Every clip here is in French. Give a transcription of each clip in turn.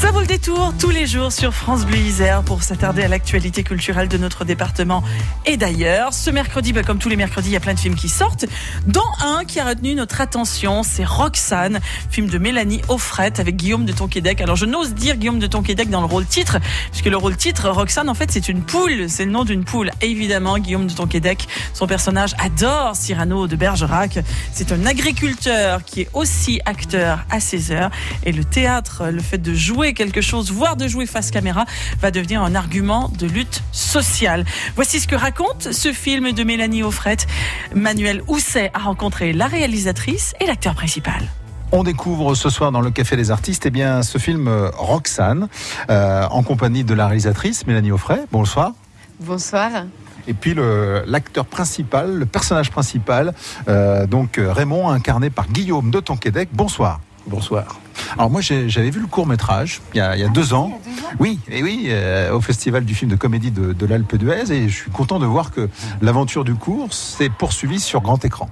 Ça vaut le détour tous les jours sur France Bleu Isère pour s'attarder à l'actualité culturelle de notre département et d'ailleurs. Ce mercredi, bah, comme tous les mercredis, il y a plein de films qui sortent, dont un qui a retenu notre attention, c'est Roxane, film de Mélanie Offrette avec Guillaume de Tonquédec. Alors je n'ose dire Guillaume de Tonquédec dans le rôle titre, puisque le rôle titre, Roxane, en fait, c'est une poule, c'est le nom d'une poule. évidemment, Guillaume de Tonquédec, son personnage adore Cyrano de Bergerac. C'est un agriculteur qui est aussi acteur à ses heures. Et le théâtre, le fait de jouer quelque chose, voire de jouer face caméra, va devenir un argument de lutte sociale. Voici ce que raconte ce film de Mélanie Offrette. Manuel Housset a rencontré la réalisatrice et l'acteur principal. On découvre ce soir dans le Café des Artistes eh bien, ce film euh, Roxane, euh, en compagnie de la réalisatrice Mélanie Offray. Bonsoir. Bonsoir. Et puis l'acteur principal, le personnage principal, euh, donc Raymond, incarné par Guillaume de Tonquédec. Bonsoir. Bonsoir. Alors moi j'avais vu le court métrage il y a, deux ans. Oui, et oui, euh, au festival du film de comédie de, de l'Alpe d'Huez et je suis content de voir que l'aventure du cours s'est poursuivie sur grand écran.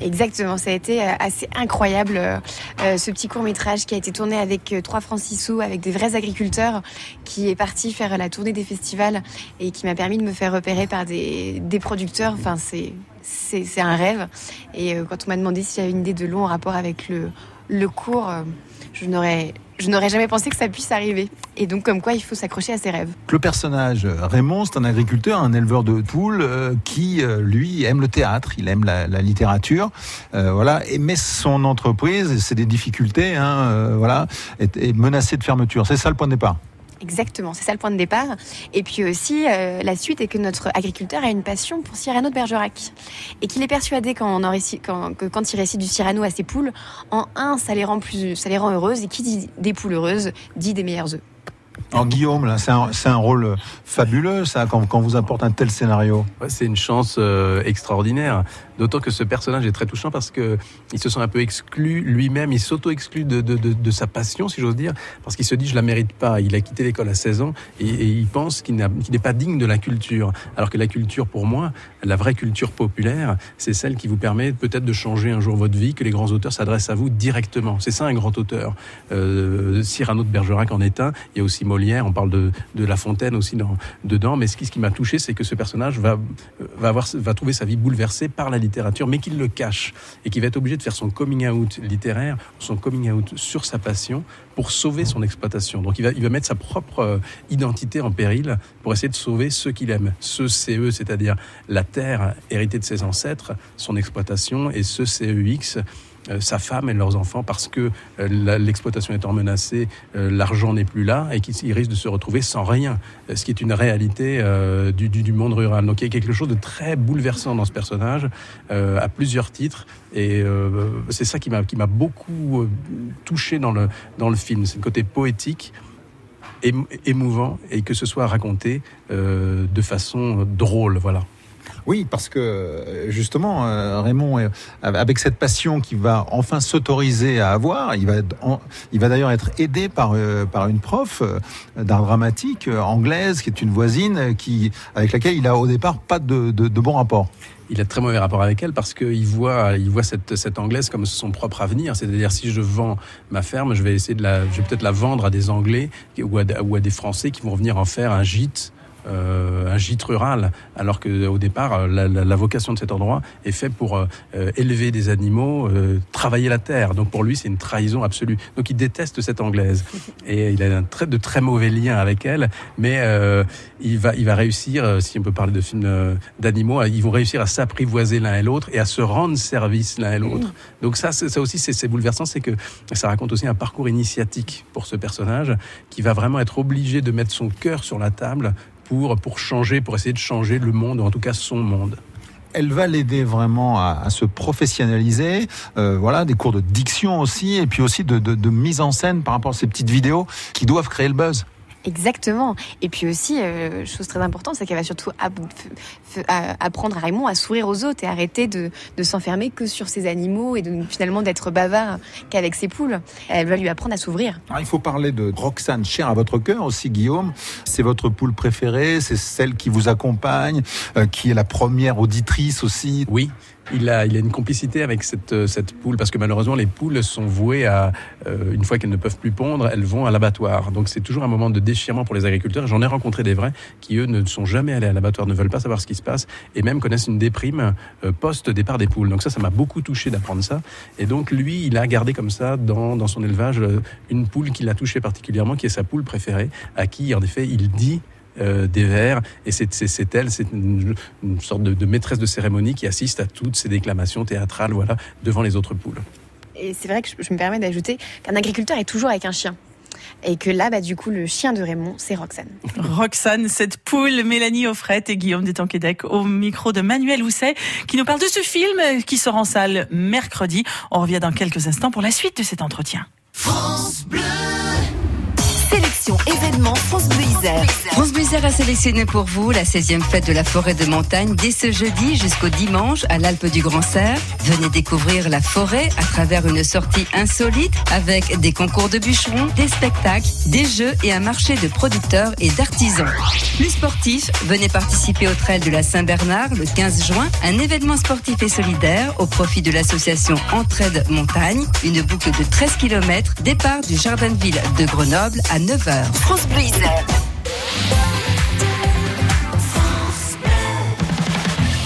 Exactement, ça a été euh, assez incroyable euh, ce petit court métrage qui a été tourné avec trois francs sous avec des vrais agriculteurs qui est parti faire la tournée des festivals et qui m'a permis de me faire repérer par des, des producteurs. Enfin, c'est c'est un rêve. Et quand on m'a demandé s'il y avait une idée de long en rapport avec le, le cours, je n'aurais je n'aurais jamais pensé que ça puisse arriver. Et donc, comme quoi, il faut s'accrocher à ses rêves. Le personnage Raymond, c'est un agriculteur, un éleveur de poules euh, qui, euh, lui, aime le théâtre, il aime la, littérature, euh, voilà. Et mais son entreprise, c'est des difficultés, hein, voilà, est menacée de fermeture. C'est ça le point de départ. Exactement, c'est ça le point de départ. Et puis aussi, euh, la suite est que notre agriculteur a une passion pour Cyrano de Bergerac. Et qu'il est persuadé quand on quand, que quand il récite du Cyrano à ses poules, en un, ça les rend, plus, ça les rend heureuses. Et qui dit des poules heureuses, dit des meilleurs œufs. En Guillaume, là, c'est un, un, rôle fabuleux, ça, quand, quand vous apporte un tel scénario. c'est une chance euh, extraordinaire. D'autant que ce personnage est très touchant parce que il se sent un peu exclu lui-même, il s'auto-exclut de, de, de, sa passion, si j'ose dire, parce qu'il se dit je la mérite pas. Il a quitté l'école à 16 ans et, et il pense qu'il n'est pas digne de la culture. Alors que la culture, pour moi, la vraie culture populaire, c'est celle qui vous permet peut-être de changer un jour votre vie, que les grands auteurs s'adressent à vous directement. C'est ça un grand auteur. Euh, Cyrano de Bergerac en est un. Il y a aussi Molière, on parle de, de La Fontaine aussi dans, dedans. Mais ce qui, ce qui m'a touché, c'est que ce personnage va, va, avoir, va trouver sa vie bouleversée par la mais qu'il le cache et qu'il va être obligé de faire son coming out littéraire, son coming out sur sa passion pour sauver son exploitation. Donc il va, il va mettre sa propre euh, identité en péril pour essayer de sauver ceux qu'il aime. Ce CE, c'est-à-dire la terre héritée de ses ancêtres, son exploitation, et ce CEX, sa femme et leurs enfants parce que euh, l'exploitation étant menacée, euh, l'argent n'est plus là et qu'ils risquent de se retrouver sans rien, ce qui est une réalité du, monde rural. Donc il y a quelque chose de très bouleversant dans ce personnage à plusieurs titres et c'est ça qui m'a beaucoup touché dans le dans le film. C'est le côté poétique émouvant et que ce soit raconté de façon drôle, voilà. Oui, parce que justement, euh, Raymond, euh, avec cette passion qu'il va enfin s'autoriser à avoir, il va, il va d'ailleurs être aidé par, euh, par une prof d'art dramatique anglaise, qui est une voisine, qui, avec laquelle il a au départ pas de, de, de bon rapport il a de très mauvais rapport avec elle parce qu'il voit, il voit cette, cette anglaise comme son propre avenir. C'est-à-dire, si je vends ma ferme, je vais essayer de la, je vais peut-être la vendre à des Anglais ou à, ou à, des Français qui vont venir en faire un gîte euh, un gîte rural, alors que au départ, la, la, la, vocation de cet endroit est fait pour euh, élever des animaux, euh, travailler la terre. Donc pour lui, c'est une trahison absolue. Donc il déteste cette anglaise et il a un très, de très mauvais liens avec elle, mais il va, il va réussir, si on peut parler de films d'animaux, ils vont réussir à s'apprivoiser l'un et l'autre et à se rendre service l'un et l'autre. Donc ça, ça aussi, c'est bouleversant, c'est que ça raconte aussi un parcours initiatique pour ce personnage qui va vraiment être obligé de mettre son cœur sur la table pour, changer, pour essayer de changer le monde, ou en tout cas son monde elle va l'aider vraiment à, se professionnaliser. Euh, voilà, des cours de diction aussi, et puis aussi de, mise en scène par rapport à ces petites vidéos qui doivent créer le buzz. Exactement. Et puis aussi, euh, chose très importante, c'est qu'elle va surtout apprendre à Raymond à sourire aux autres et arrêter de, de s'enfermer que sur ses animaux et de finalement d'être bavard qu'avec ses poules. Elle va lui apprendre à s'ouvrir. il faut parler de Roxane, chère à votre cœur aussi, Guillaume. C'est votre poule préférée, c'est celle qui vous accompagne, euh, qui est la première auditrice aussi. Oui, il a, il a une complicité avec cette, euh, cette poule parce que malheureusement les poules sont vouées à, euh, une fois qu'elles ne peuvent plus pondre, elles vont à l'abattoir. Donc c'est toujours un moment de déchirement pour les agriculteurs. J'en ai rencontré des vrais qui eux ne sont jamais allés à l'abattoir, ne veulent pas savoir ce qui se passe et même connaissent une déprime euh, post départ des poules. Donc ça, ça m'a beaucoup touché d'apprendre ça. Et donc lui, il a gardé comme ça dans, dans son élevage une poule qui l'a touché particulièrement, qui est sa poule préférée, à qui en effet il dit euh, des vers. Et c'est elle, c'est une, sorte de, maîtresse de cérémonie qui assiste à toutes ces déclamations théâtrales voilà, devant les autres poules. Et c'est vrai que je, me permets d'ajouter qu'un agriculteur est toujours avec un chien. Et que là, bah, du coup, le chien de Raymond, c'est Roxane. Roxane, cette poule, Mélanie Offrette et Guillaume Detanquedec au micro de Manuel Housset, qui nous parle de ce film qui sort en salle mercredi. On revient dans quelques instants pour la suite de cet entretien. France Bleu événement France Bleu. France Bleu a sélectionné pour vous la 16e fête de la forêt de montagne dès ce jeudi jusqu'au dimanche à l'Alpe du Grand Serre. Venez découvrir la forêt à travers une sortie insolite avec des concours de bûcherons, des spectacles, des jeux et un marché de producteurs et d'artisans. Plus sportif, venez participer au trail de la Saint-Bernard le 15 juin, un événement sportif et solidaire au profit de l'association Entraide Montagne, une boucle de 13 km, départ du Jardin de Ville de Grenoble à 9h. France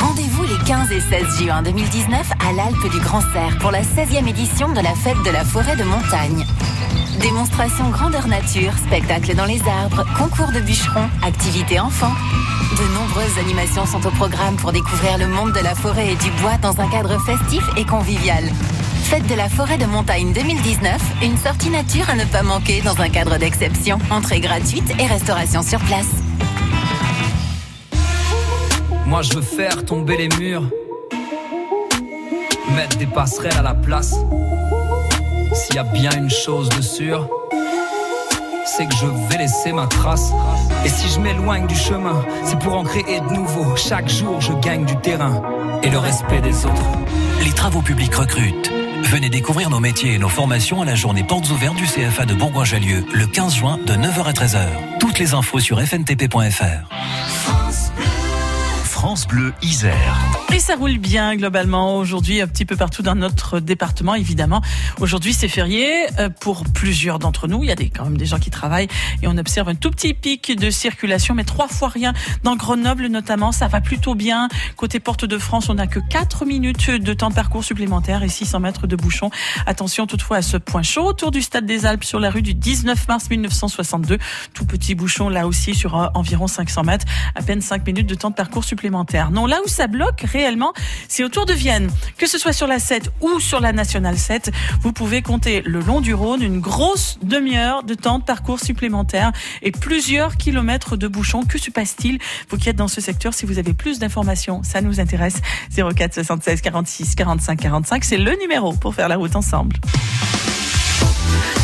Rendez-vous les 15 et 16 juin 2019 à l'Alpe du Grand Serre pour la 16e édition de la fête de la forêt de montagne. Démonstration grandeur nature, spectacle dans les arbres, concours de bûcherons, activités enfants. De nombreuses animations sont au programme pour découvrir le monde de la forêt et du bois dans un cadre festif et convivial. Fête de la forêt de montagne 2019, une sortie nature à ne pas manquer dans un cadre d'exception. Entrée gratuite et restauration sur place. Moi je veux faire tomber les murs, mettre des passerelles à la place. S'il y a bien une chose de sûre, c'est que je vais laisser ma trace. Et si je m'éloigne du chemin, c'est pour en créer de nouveau. Chaque jour, je gagne du terrain et le respect des autres. Les travaux publics recrutent. Venez découvrir nos métiers et nos formations à la journée portes ouvertes du CFA de Bourgoin-Jallieu le 15 juin de 9h à 13h. Toutes les infos sur fntp.fr. France Bleu Isère. Et ça roule bien globalement aujourd'hui un petit peu partout dans notre département évidemment. Aujourd'hui c'est férié euh, pour plusieurs d'entre nous. Il y a des, quand même des gens qui travaillent et on observe un tout petit pic de circulation mais trois fois rien dans Grenoble notamment. Ça va plutôt bien. Côté Porte de France on n'a que 4 minutes de temps de parcours supplémentaire et 600 mètres de bouchon. Attention toutefois à ce point chaud autour du stade des Alpes sur la rue du 19 mars 1962. Tout petit bouchon là aussi sur euh, environ 500 mètres. À peine 5 minutes de temps de parcours supplémentaire non, là où ça bloque réellement, c'est autour de Vienne. Que ce soit sur la 7 ou sur la Nationale 7, vous pouvez compter le long du Rhône une grosse demi-heure de temps de parcours supplémentaire et plusieurs kilomètres de bouchons. Que se passe-t-il? Vous qui êtes dans ce secteur, si vous avez plus d'informations, ça nous intéresse. 04 76 46 45 45, c'est le numéro pour faire la route ensemble.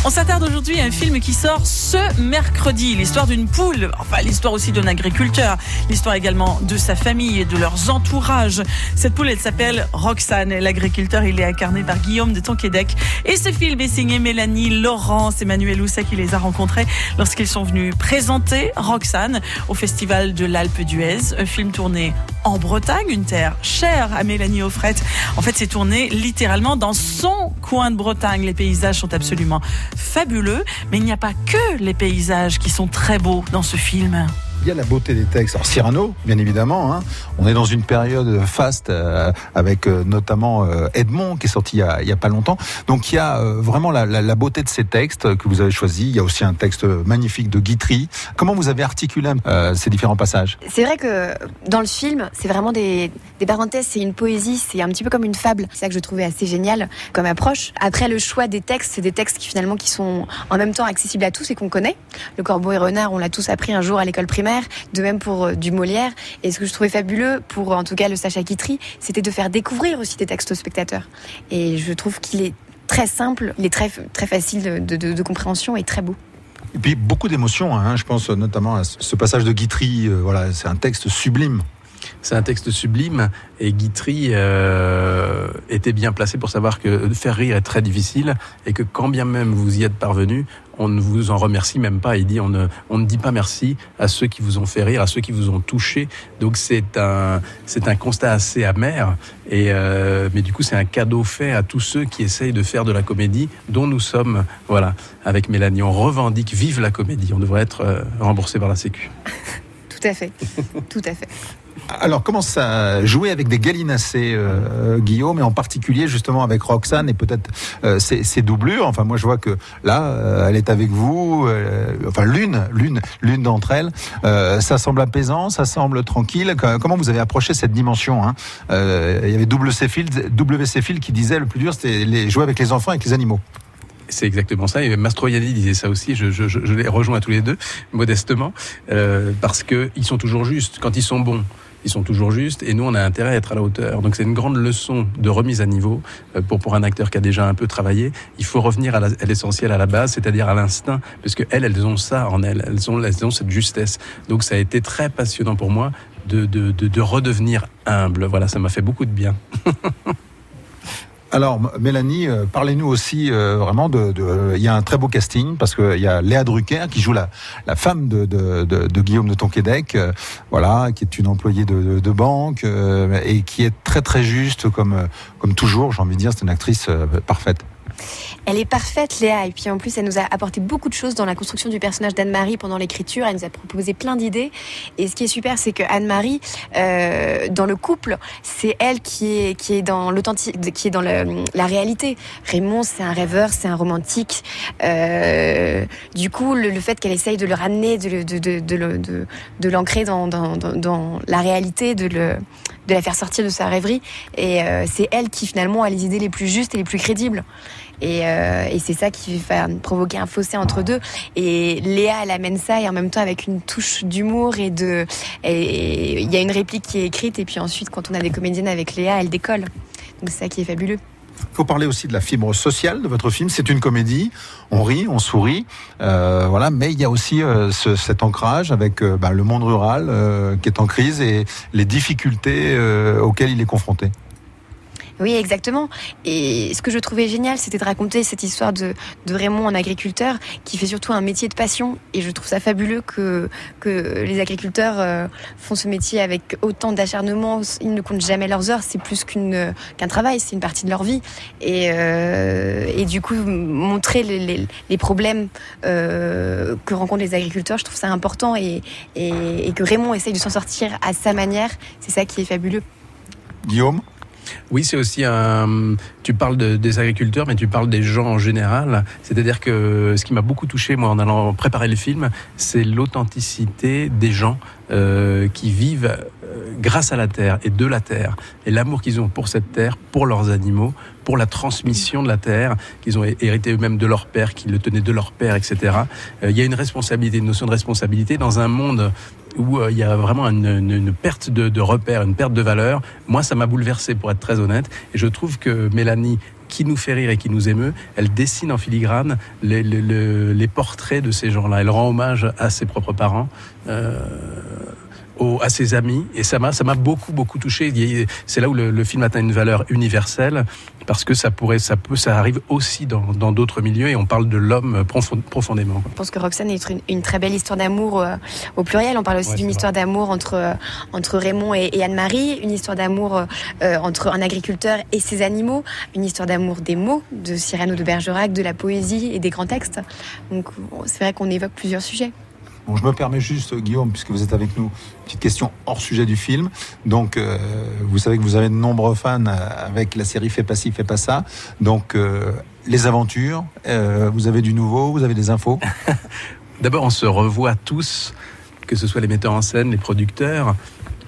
On s'attarde aujourd'hui à un film qui sort ce mercredi. L'histoire d'une poule, enfin l'histoire aussi d'un agriculteur, l'histoire également de sa famille et de leurs entourages. Cette poule, elle s'appelle Roxane. L'agriculteur, il est incarné par Guillaume de Tonquédec. Et ce film est signé Mélanie Laurence, Emmanuel Housset qui les a rencontrés lorsqu'ils sont venus présenter Roxane au Festival de l'Alpe d'Huez. Un film tourné en Bretagne, une terre chère à Mélanie Offrette. En fait, c'est tourné littéralement dans son coin de Bretagne. Les paysages sont absolument fabuleux, mais il n'y a pas que les paysages qui sont très beaux dans ce film il y a la beauté des textes. Alors Cyrano, bien évidemment, hein. on est dans une période faste euh, avec euh, notamment euh, Edmond qui est sorti il y, a, pas longtemps. Donc il y a vraiment la, beauté de ces textes que vous avez choisis. Il y a aussi un texte magnifique de Guitry. Comment vous avez articulé ces différents passages? C'est vrai que dans le film, c'est vraiment des, des parenthèses, c'est une poésie, c'est un petit peu comme une fable. C'est ça que je trouvais assez génial comme approche. Après le choix des textes, c'est des textes qui finalement qui sont en même temps accessibles à tous et qu'on connaît. Le Corbeau et Renard, on l'a tous appris un jour à l'école primaire de même pour euh, du Molière. Et ce que je trouvais fabuleux pour en tout cas le Sacha Guitry, c'était de faire découvrir aussi des textes aux spectateurs. Et je trouve qu'il est très simple, il est très, très facile de, compréhension et très beau. Et puis beaucoup d'émotions, hein. je pense notamment à ce passage de Guitry, euh, voilà, c'est un texte sublime. C'est un texte sublime et Guitry euh, était bien placé pour savoir que faire rire est très difficile et que quand bien même vous y êtes parvenu, on ne vous en remercie même pas. Il dit on ne, on ne dit pas merci à ceux qui vous ont fait rire, à ceux qui vous ont touché. Donc c'est un, c'est un constat assez amer. Et euh, mais du coup c'est un cadeau fait à tous ceux qui essayent de faire de la comédie, dont nous sommes. Voilà, avec Mélanie, on revendique vive la comédie. On devrait être euh, remboursé par la Sécu. Tout à fait, tout à fait. Alors, comment ça jouer avec des gallinacés, euh, Guillaume, et en particulier justement avec Roxane et peut-être euh, ses, doublures? Enfin, moi, je vois que là, euh, elle est avec vous. enfin, l'une, l'une, l'une d'entre elles. Ça semble apaisant, ça semble tranquille. Comment vous avez approché cette dimension hein? Il y avait WC Field, WC qui disait le plus dur, c'était jouer avec les enfants, avec les animaux. C'est exactement ça. Et Mastroianni disait ça aussi. Je, je, je, les rejoins tous les deux, modestement, euh, parce que ils sont toujours justes. Quand ils sont bons, ils sont toujours justes. Et nous, on a intérêt à être à la hauteur. Donc, c'est une grande leçon de remise à niveau euh, pour pour un acteur qui a déjà un peu travaillé. Il faut revenir à la- à l'essentiel, à la base, c'est-à-dire à l'instinct, parce que elles, elles ont ça en elles. Elles ont, elles ont cette justesse. Donc, ça a été très passionnant pour moi. De, de, de, de redevenir humble. Voilà, ça m'a fait beaucoup de bien. Alors, Mélanie, euh, parlez-nous aussi euh, vraiment de, de- Il y a un très beau casting parce qu'il y a Léa Drucker qui joue la, la femme de, de, de, de Guillaume de Tonquédec, euh, voilà, qui est une employée de, de, banque euh, et qui est très très juste comme euh, comme toujours. J'ai envie de dire, c'est une actrice euh, parfaite. Elle est parfaite, Léa. Et puis en plus, elle nous a apporté beaucoup de choses dans la construction du personnage d'Anne-Marie pendant l'écriture. Elle nous a proposé plein d'idées. Et ce qui est super, c'est que Anne-Marie, euh, dans le couple, c'est elle qui est qui est dans l'authentique, qui est dans la réalité. Raymond, c'est un rêveur, c'est un romantique. Euh, du coup, le, fait qu'elle essaye de le ramener, de de de de l'ancrer dans, dans la réalité, de le de la faire sortir de sa rêverie. Et euh, c'est elle qui finalement a les idées les plus justes et les plus crédibles. Et, euh, et c'est ça qui va provoquer un fossé entre deux. Et Léa, elle amène ça et en même temps avec une touche d'humour et de. Il y a une réplique qui est écrite et puis ensuite, quand on a des comédiennes avec Léa, elle décolle. Donc c'est ça qui est fabuleux. Il faut parler aussi de la fibre sociale de votre film. C'est une comédie. On rit, on sourit, euh, voilà. Mais il y a aussi euh, ce- cet ancrage avec bah, le monde rural qui est en crise et les difficultés auxquelles il est confronté. Oui, exactement. Et ce que je trouvais génial, c'était de raconter cette histoire de, Raymond, un agriculteur, qui fait surtout un métier de passion. Et je trouve ça fabuleux que, que les agriculteurs euh, font ce métier avec autant d'acharnement. Ils ne comptent jamais leurs heures. C'est plus qu'une, qu'un travail, c'est une partie de leur vie. Et, euh, et du coup, montrer les, les, problèmes euh, que rencontrent les agriculteurs, je trouve ça important. Et, et que Raymond essaye de s'en sortir à sa manière, c'est ça qui est fabuleux. Guillaume? Oui, c'est aussi un. Tu parles de- des agriculteurs, mais tu parles des gens en général. C'est-à-dire que ce qui m'a beaucoup touché, moi, en allant préparer le film, c'est l'authenticité des gens euh, qui vivent euh, grâce à la terre et de la terre, et l'amour qu'ils ont pour cette terre, pour leurs animaux, pour la transmission de la terre qu'ils ont hé- hérité eux-mêmes de leur père, qui le tenaient de leur père, etc. Euh, Il y a une responsabilité, une notion de responsabilité dans un monde où euh, il y a vraiment une, perte de, de repères, une perte de valeur. Moi, ça m'a bouleversé, pour être très honnête. Et je trouve que Mélanie, qui nous fait rire et qui nous émeut, elle dessine en filigrane les portraits de ces gens-là. Elle rend hommage à ses propres parents. euh, à ses amis et ça m'a ça m'a beaucoup beaucoup touché c'est là où le, le film atteint une valeur universelle parce que ça pourrait ça peut ça arrive aussi dans dans d'autres milieux et on parle de l'homme profond- profondément. Je pense que Roxane est une, une très belle histoire d'amour euh, au pluriel. On parle aussi Ouais, d'une histoire d'amour entre, euh, entre Raymond et, et Anne-Marie, une histoire d'amour euh, entre un agriculteur et ses animaux, une histoire d'amour des mots, de Cyrano de Bergerac, de la poésie et des grands textes. Donc c'est vrai qu'on évoque plusieurs sujets. Bon, je me permets juste, Guillaume, puisque vous êtes avec nous, petite question hors sujet du film. Donc, euh, vous savez que vous avez de nombreux fans euh, avec la série Fais pas ci, fais pas ça. Donc, euh, les aventures, vous avez du nouveau, vous avez des infos. D'abord, on se revoit tous, que ce soit les metteurs en scène, les producteurs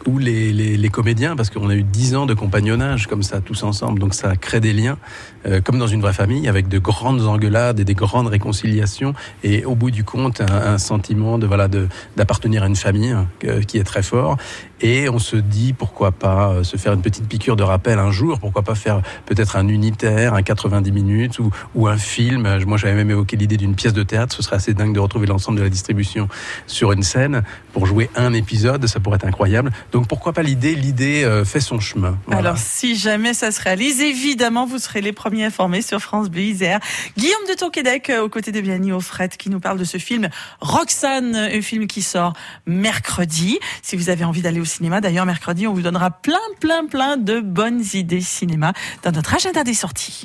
ou les, les- les comédiens, parce qu'on a eu dix ans de compagnonnage comme ça, tous ensemble. Donc ça crée des liens, euh, comme dans une vraie famille, avec de grandes engueulades et des grandes réconciliations. Et au bout du compte, un, un sentiment de voilà de d'appartenir à une famille hein, qui est très fort. Et on se dit pourquoi pas euh, se faire une petite piqûre de rappel un jour, pourquoi pas faire peut-être un unitaire, un 90 minutes ou, ou un film. Moi, j'avais même évoqué l'idée d'une pièce de théâtre. Ce serait assez dingue de retrouver l'ensemble de la distribution sur une scène pour jouer un épisode. Ça pourrait être incroyable. Pourquoi pas l'idée L'idée euh, fait son chemin. Alors, si jamais ça se réalise, évidemment, vous serez les premiers informés sur France Bleu Isère. Guillaume de Tonquédec, euh, aux côtés de Biani Offret, qui nous parle de ce film Roxane, un film qui sort mercredi. Si vous avez envie d'aller au cinéma, d'ailleurs, mercredi, on vous donnera plein, plein, plein de bonnes idées cinéma dans notre agenda des sorties.